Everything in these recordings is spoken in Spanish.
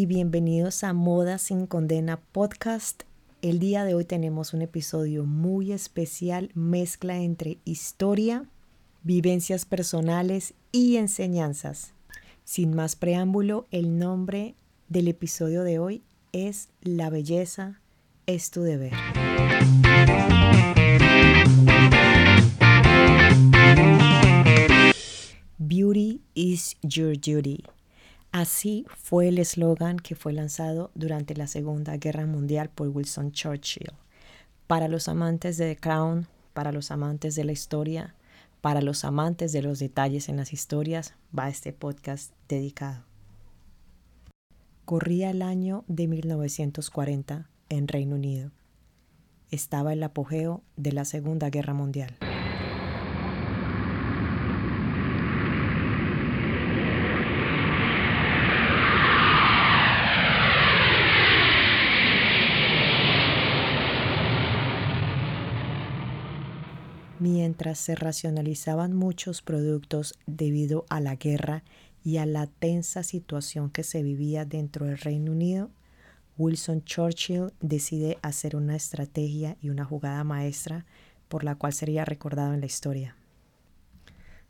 y bienvenidos a Moda sin Condena Podcast. El día de hoy tenemos un episodio muy especial, mezcla entre historia, vivencias personales y enseñanzas. Sin más preámbulo, el nombre del episodio de hoy es La belleza es tu deber. Beauty is your duty. Así fue el eslogan que fue lanzado durante la Segunda Guerra Mundial por Wilson Churchill. Para los amantes de The Crown, para los amantes de la historia, para los amantes de los detalles en las historias, va este podcast dedicado. Corría el año de 1940 en Reino Unido. Estaba el apogeo de la Segunda Guerra Mundial. Mientras se racionalizaban muchos productos debido a la guerra y a la tensa situación que se vivía dentro del Reino Unido, Wilson Churchill decide hacer una estrategia y una jugada maestra por la cual sería recordado en la historia.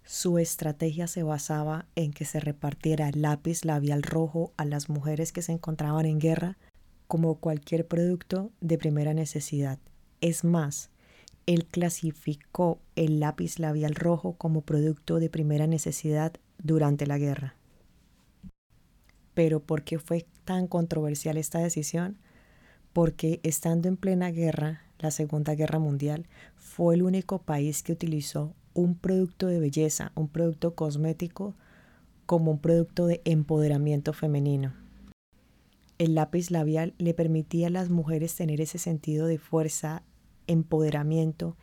Su estrategia se basaba en que se repartiera el lápiz labial rojo a las mujeres que se encontraban en guerra como cualquier producto de primera necesidad. Es más, él clasificó el lápiz labial rojo como producto de primera necesidad durante la guerra. Pero ¿por qué fue tan controversial esta decisión? Porque estando en plena guerra, la Segunda Guerra Mundial, fue el único país que utilizó un producto de belleza, un producto cosmético, como un producto de empoderamiento femenino. El lápiz labial le permitía a las mujeres tener ese sentido de fuerza empoderamiento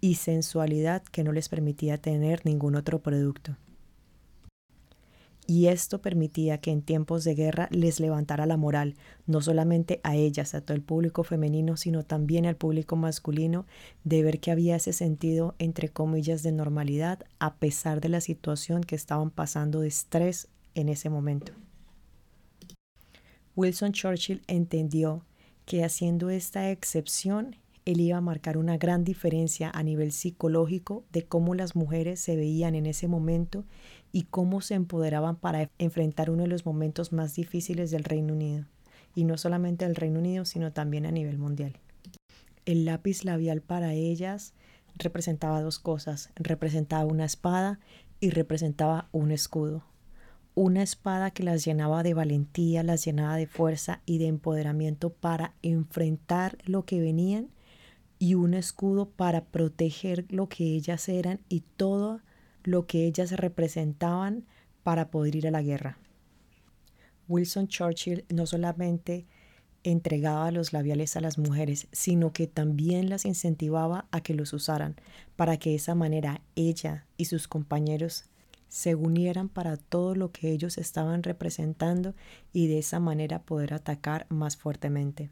y sensualidad que no les permitía tener ningún otro producto. Y esto permitía que en tiempos de guerra les levantara la moral, no solamente a ellas, a todo el público femenino, sino también al público masculino, de ver que había ese sentido, entre comillas, de normalidad, a pesar de la situación que estaban pasando de estrés en ese momento. Wilson Churchill entendió que haciendo esta excepción él iba a marcar una gran diferencia a nivel psicológico de cómo las mujeres se veían en ese momento y cómo se empoderaban para enfrentar uno de los momentos más difíciles del Reino Unido. Y no solamente del Reino Unido, sino también a nivel mundial. El lápiz labial para ellas representaba dos cosas. Representaba una espada y representaba un escudo. Una espada que las llenaba de valentía, las llenaba de fuerza y de empoderamiento para enfrentar lo que venían y un escudo para proteger lo que ellas eran y todo lo que ellas representaban para poder ir a la guerra. Wilson Churchill no solamente entregaba los labiales a las mujeres, sino que también las incentivaba a que los usaran, para que de esa manera ella y sus compañeros se unieran para todo lo que ellos estaban representando y de esa manera poder atacar más fuertemente.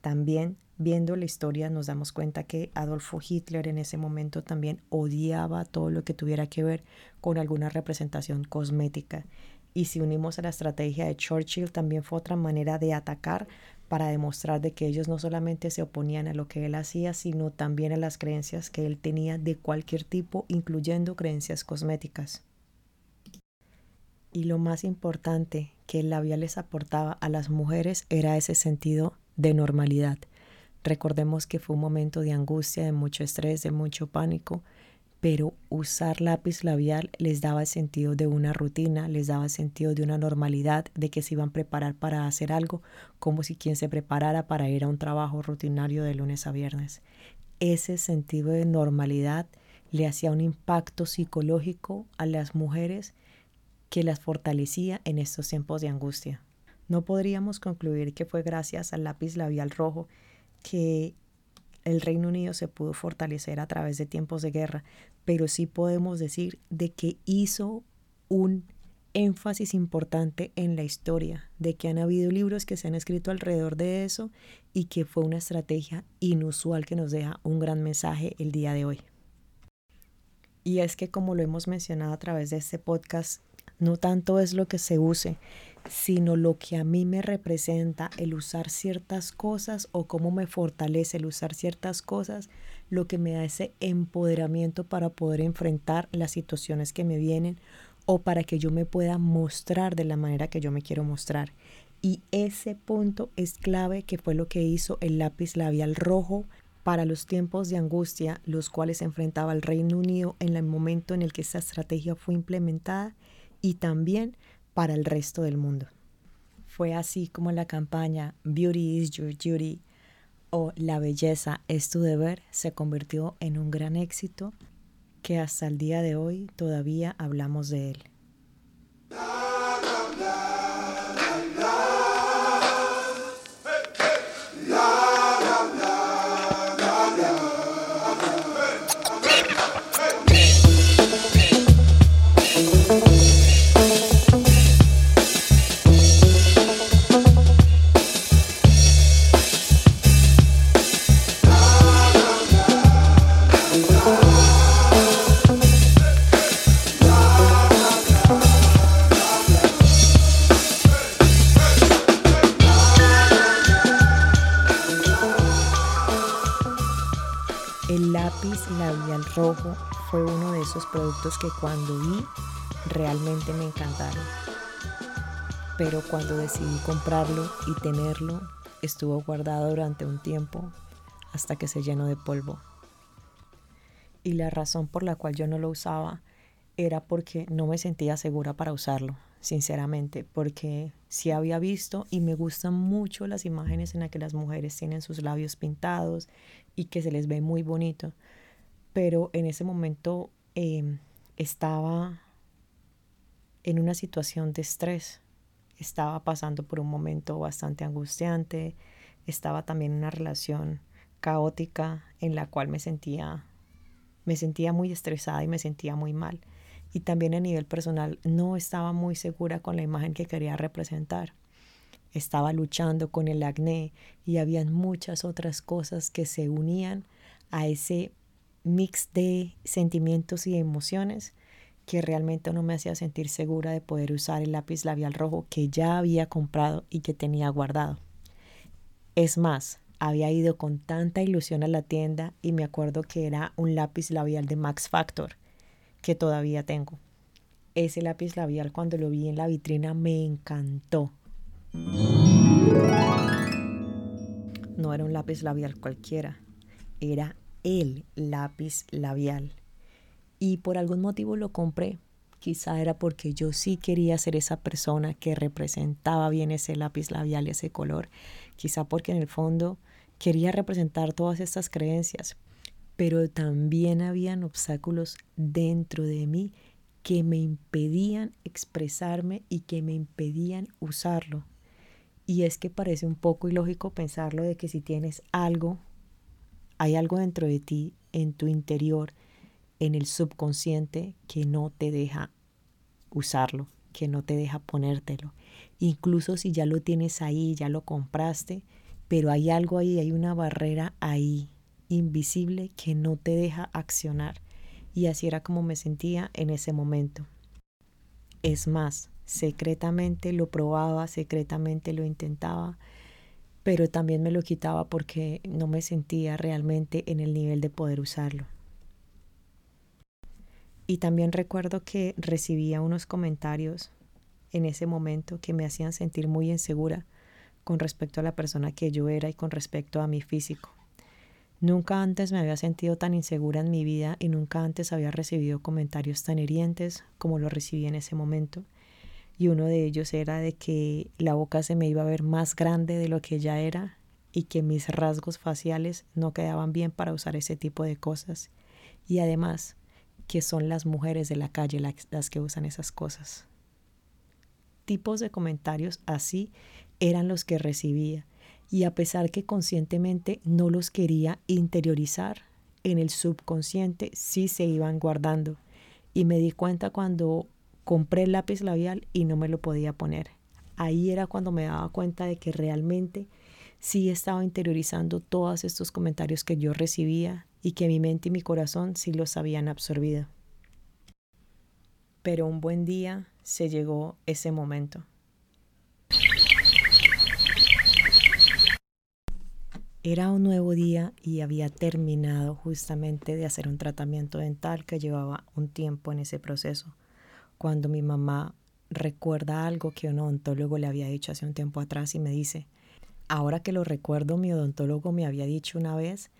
También viendo la historia nos damos cuenta que Adolfo Hitler en ese momento también odiaba todo lo que tuviera que ver con alguna representación cosmética. Y si unimos a la estrategia de Churchill, también fue otra manera de atacar para demostrar de que ellos no solamente se oponían a lo que él hacía, sino también a las creencias que él tenía de cualquier tipo, incluyendo creencias cosméticas. Y lo más importante que el labial les aportaba a las mujeres era ese sentido de normalidad. Recordemos que fue un momento de angustia, de mucho estrés, de mucho pánico, pero usar lápiz labial les daba sentido de una rutina, les daba sentido de una normalidad, de que se iban a preparar para hacer algo, como si quien se preparara para ir a un trabajo rutinario de lunes a viernes. Ese sentido de normalidad le hacía un impacto psicológico a las mujeres que las fortalecía en estos tiempos de angustia. No podríamos concluir que fue gracias al lápiz labial rojo que el Reino Unido se pudo fortalecer a través de tiempos de guerra, pero sí podemos decir de que hizo un énfasis importante en la historia, de que han habido libros que se han escrito alrededor de eso y que fue una estrategia inusual que nos deja un gran mensaje el día de hoy. Y es que como lo hemos mencionado a través de este podcast, no tanto es lo que se use, sino lo que a mí me representa el usar ciertas cosas o cómo me fortalece el usar ciertas cosas, lo que me da ese empoderamiento para poder enfrentar las situaciones que me vienen o para que yo me pueda mostrar de la manera que yo me quiero mostrar. Y ese punto es clave que fue lo que hizo el lápiz labial rojo para los tiempos de angustia, los cuales enfrentaba el Reino Unido en el momento en el que esa estrategia fue implementada y también para el resto del mundo. Fue así como la campaña Beauty is Your Duty o La belleza es tu deber se convirtió en un gran éxito que hasta el día de hoy todavía hablamos de él. Fue uno de esos productos que cuando vi realmente me encantaron. Pero cuando decidí comprarlo y tenerlo, estuvo guardado durante un tiempo hasta que se llenó de polvo. Y la razón por la cual yo no lo usaba era porque no me sentía segura para usarlo, sinceramente, porque sí había visto y me gustan mucho las imágenes en las que las mujeres tienen sus labios pintados y que se les ve muy bonito, pero en ese momento em, estaba en una situación de estrés, estaba pasando por un momento bastante angustiante, estaba también en una relación caótica en la cual me sentía me sentía muy estresada y me sentía muy mal. Y también a nivel personal no estaba muy segura con la imagen que quería representar. Estaba luchando con el acné y habían muchas otras cosas que se unían a ese mix de sentimientos y emociones que realmente no me hacía sentir segura de poder usar el lápiz labial rojo que ya había comprado y que tenía guardado. Es más, había ido con tanta ilusión a la tienda y me acuerdo que era un lápiz labial de Max Factor que todavía tengo. Ese lápiz labial cuando lo vi en la vitrina me encantó. No era un lápiz labial cualquiera, era el lápiz labial. Y por algún motivo lo compré. Quizá era porque yo sí quería ser esa persona que representaba bien ese lápiz labial, ese color. Quizá porque en el fondo quería representar todas estas creencias. Pero también habían obstáculos dentro de mí que me impedían expresarme y que me impedían usarlo. Y es que parece un poco ilógico pensarlo de que si tienes algo hay algo dentro de ti, en tu interior, en el subconsciente, que no te deja usarlo, que no te deja ponértelo. Incluso si ya lo tienes ahí, ya lo compraste, pero hay algo ahí, hay una barrera ahí, invisible, que no te deja accionar. Y así era como me sentía en ese momento. Es más, secretamente lo probaba, secretamente lo intentaba, pero también me lo quitaba porque no me sentía realmente en el nivel de poder usarlo. Y también recuerdo que recibía unos comentarios en ese momento que me hacían sentir muy insegura con respecto a la persona que yo era y con respecto a mi físico. Nunca antes me había sentido tan insegura en mi vida y nunca antes había recibido comentarios tan hirientes como lo recibí en ese momento y uno de ellos era de que la boca se me iba a ver más grande de lo que ya era y que mis rasgos faciales no quedaban bien para usar ese tipo de cosas. Y además, que son las mujeres de la calle las que usan esas cosas. Tipos de comentarios así eran los que recibía y a pesar que conscientemente no los quería interiorizar, en el subconsciente sí se iban guardando. Y me di cuenta cuando compré el lápiz labial y no me lo podía poner. Ahí era cuando me daba cuenta de que realmente sí estaba interiorizando todos estos comentarios que yo recibía y que mi mente y mi corazón sí los habían absorbido. Pero un buen día se llegó ese momento. Era un nuevo día y había terminado justamente de hacer un tratamiento dental que llevaba un tiempo en ese proceso. Cuando mi mamá recuerda algo que un odontólogo le había dicho hace un tiempo atrás y me dice, ahora que lo recuerdo, mi odontólogo me había dicho una vez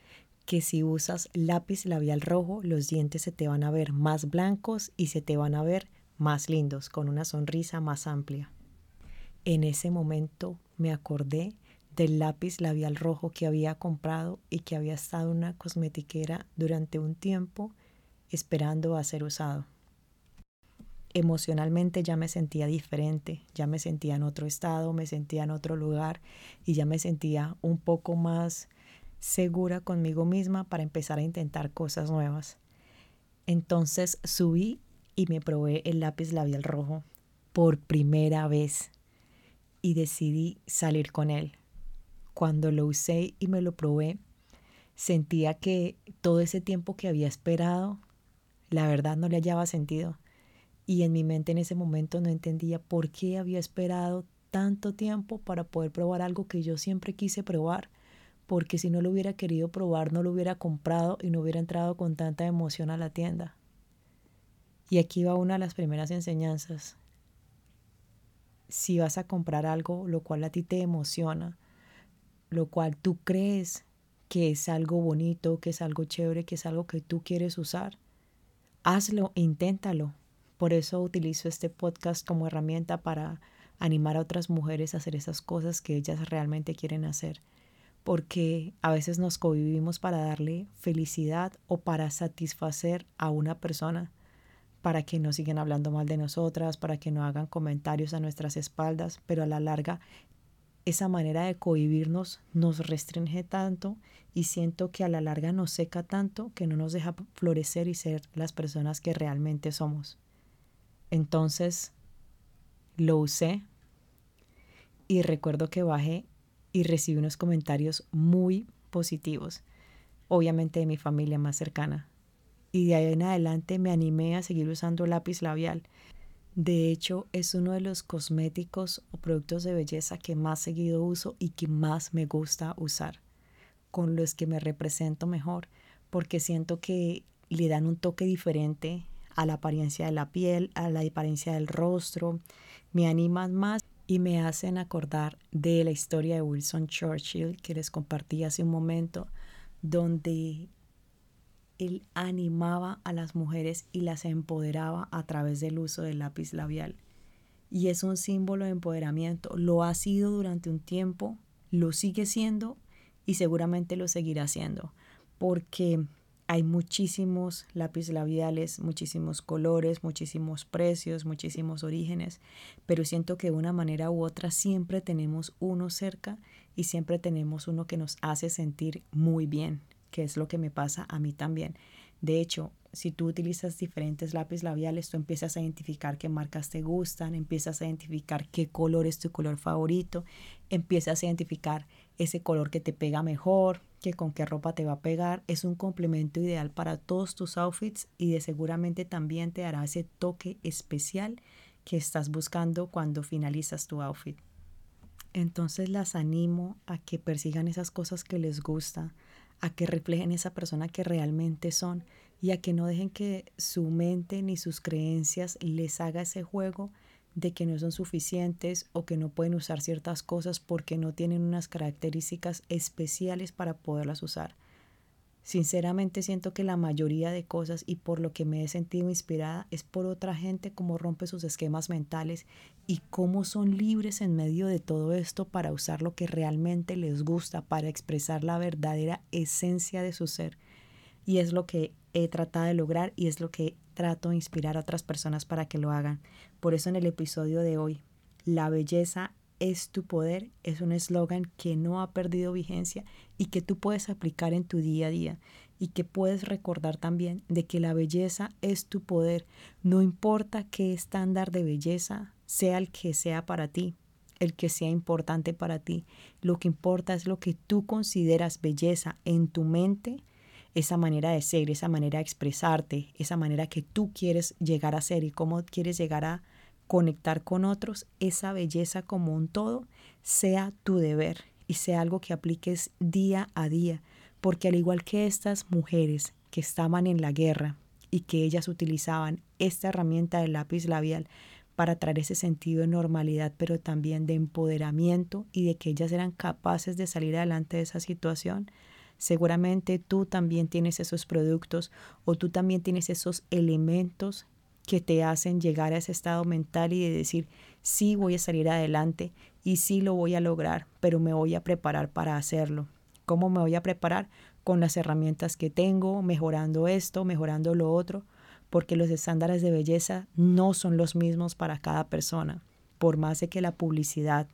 que si usas lápiz labial rojo, los dientes se te van a ver más blancos y se te van a ver más lindos, con una sonrisa más amplia. En ese momento me acordé del lápiz labial rojo que había comprado y que había estado en una cosmetiquera durante un tiempo esperando a ser usado. Emocionalmente ya me sentía diferente, ya me sentía en otro estado, me sentía en otro lugar y ya me sentía un poco más segura conmigo misma para empezar a intentar cosas nuevas. Entonces subí y me probé el lápiz labial rojo por primera vez y decidí salir con él cuando lo usé y me lo probé, sentía que todo ese tiempo que había esperado, la verdad no le hallaba sentido. Y en mi mente en ese momento no entendía por qué había esperado tanto tiempo para poder probar algo que yo siempre quise probar, porque si no lo hubiera querido probar, no lo hubiera comprado y no hubiera entrado con tanta emoción a la tienda. Y aquí va una de las primeras enseñanzas. Si vas a comprar algo lo cual a ti te emociona, lo cual tú crees que es algo bonito, que es algo chévere, que es algo que tú quieres usar, hazlo, inténtalo. Por eso utilizo este podcast como herramienta para animar a otras mujeres a hacer esas cosas que ellas realmente quieren hacer. Porque a veces nos convivimos para darle felicidad o para satisfacer a una persona, para que no sigan hablando mal de nosotras, para que no hagan comentarios a nuestras espaldas, pero a la larga esa manera de cohibirnos nos restringe tanto y siento que a la larga nos seca tanto que no nos deja florecer y ser las personas que realmente somos. Entonces lo usé y recuerdo que bajé y recibí unos comentarios muy positivos, obviamente de mi familia más cercana. Y de ahí en adelante me animé a seguir usando lápiz labial de hecho, es uno de los cosméticos o productos de belleza que más seguido uso y que más me gusta usar, con los que me represento mejor, porque siento que le dan un toque diferente a la apariencia de la piel, a la apariencia del rostro, me animan más y me hacen acordar de la historia de Wilson Churchill que les compartí hace un momento, donde él animaba a las mujeres y las empoderaba a través del uso del lápiz labial. Y es un símbolo de empoderamiento. Lo ha sido durante un tiempo, lo sigue siendo y seguramente lo seguirá siendo. Porque hay muchísimos lápiz labiales, muchísimos colores, muchísimos precios, muchísimos orígenes, pero siento que de una manera u otra siempre tenemos uno cerca y siempre tenemos uno que nos hace sentir muy bien que es lo que me pasa a mí también. De hecho, si tú utilizas diferentes lápiz labiales, tú empiezas a identificar qué marcas te gustan, empiezas a identificar qué color es tu color favorito, empiezas a identificar ese color que te pega mejor, que con qué ropa te va a pegar. Es un complemento ideal para todos tus outfits y de seguramente también te dará ese toque especial que estás buscando cuando finalizas tu outfit. Entonces las animo a que persigan esas cosas que les gustan, a que reflejen esa persona que realmente son y a que no dejen que su mente ni sus creencias les haga ese juego de que no son suficientes o que no pueden usar ciertas cosas porque no tienen unas características especiales para poderlas usar. Sinceramente siento que la mayoría de cosas y por lo que me he sentido inspirada es por otra gente cómo rompe sus esquemas mentales y cómo son libres en medio de todo esto para usar lo que realmente les gusta, para expresar la verdadera esencia de su ser. Y es lo que he tratado de lograr y es lo que trato de inspirar a otras personas para que lo hagan. Por eso en el episodio de hoy, la belleza es tu poder es un eslogan que no ha perdido vigencia y que tú puedes aplicar en tu día a día y que puedes recordar también de que la belleza es tu poder. No importa qué estándar de belleza sea el que sea para ti, el que sea importante para ti. Lo que importa es lo que tú consideras belleza en tu mente, esa manera de ser, esa manera de expresarte, esa manera que tú quieres llegar a ser y cómo quieres llegar a conectar con otros, esa belleza como un todo, sea tu deber y sea algo que apliques día a día, porque al igual que estas mujeres que estaban en la guerra y que ellas utilizaban esta herramienta del lápiz labial para traer ese sentido de normalidad, pero también de empoderamiento y de que ellas eran capaces de salir adelante de esa situación, seguramente tú también tienes esos productos o tú también tienes esos elementos que te hacen llegar a ese estado mental y de decir, sí voy a salir adelante y sí lo voy a lograr, pero me voy a preparar para hacerlo. ¿Cómo me voy a preparar? Con las herramientas que tengo, mejorando esto, mejorando lo otro, porque los estándares de belleza no son los mismos para cada persona. Por más de que la publicidad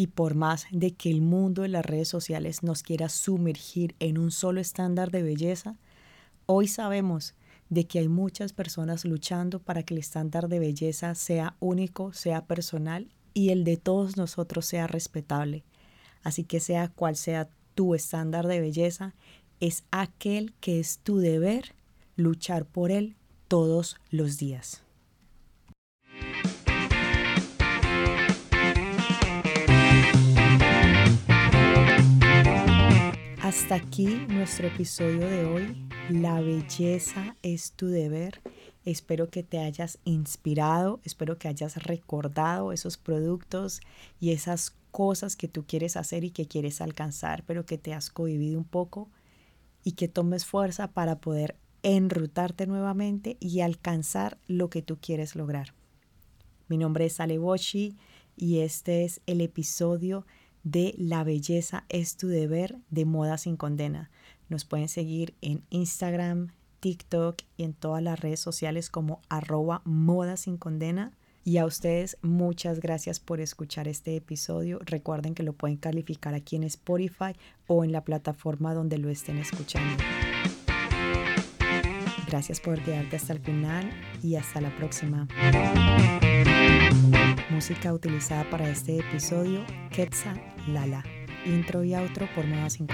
y por más de que el mundo de las redes sociales nos quiera sumergir en un solo estándar de belleza, hoy sabemos de que hay muchas personas luchando para que el estándar de belleza sea único, sea personal y el de todos nosotros sea respetable. Así que sea cual sea tu estándar de belleza, es aquel que es tu deber luchar por él todos los días. Hasta aquí nuestro episodio de hoy. La belleza es tu deber. Espero que te hayas inspirado, espero que hayas recordado esos productos y esas cosas que tú quieres hacer y que quieres alcanzar, pero que te has cohibido un poco y que tomes fuerza para poder enrutarte nuevamente y alcanzar lo que tú quieres lograr. Mi nombre es Ale y este es el episodio de La belleza es tu deber de Moda sin condena. Nos pueden seguir en Instagram, TikTok y en todas las redes sociales como arroba Moda sin condena. Y a ustedes muchas gracias por escuchar este episodio. Recuerden que lo pueden calificar aquí en Spotify o en la plataforma donde lo estén escuchando. Gracias por quedarte hasta el final y hasta la próxima. Música utilizada para este episodio, Quetzal Lala. Intro y outro por Moda Sin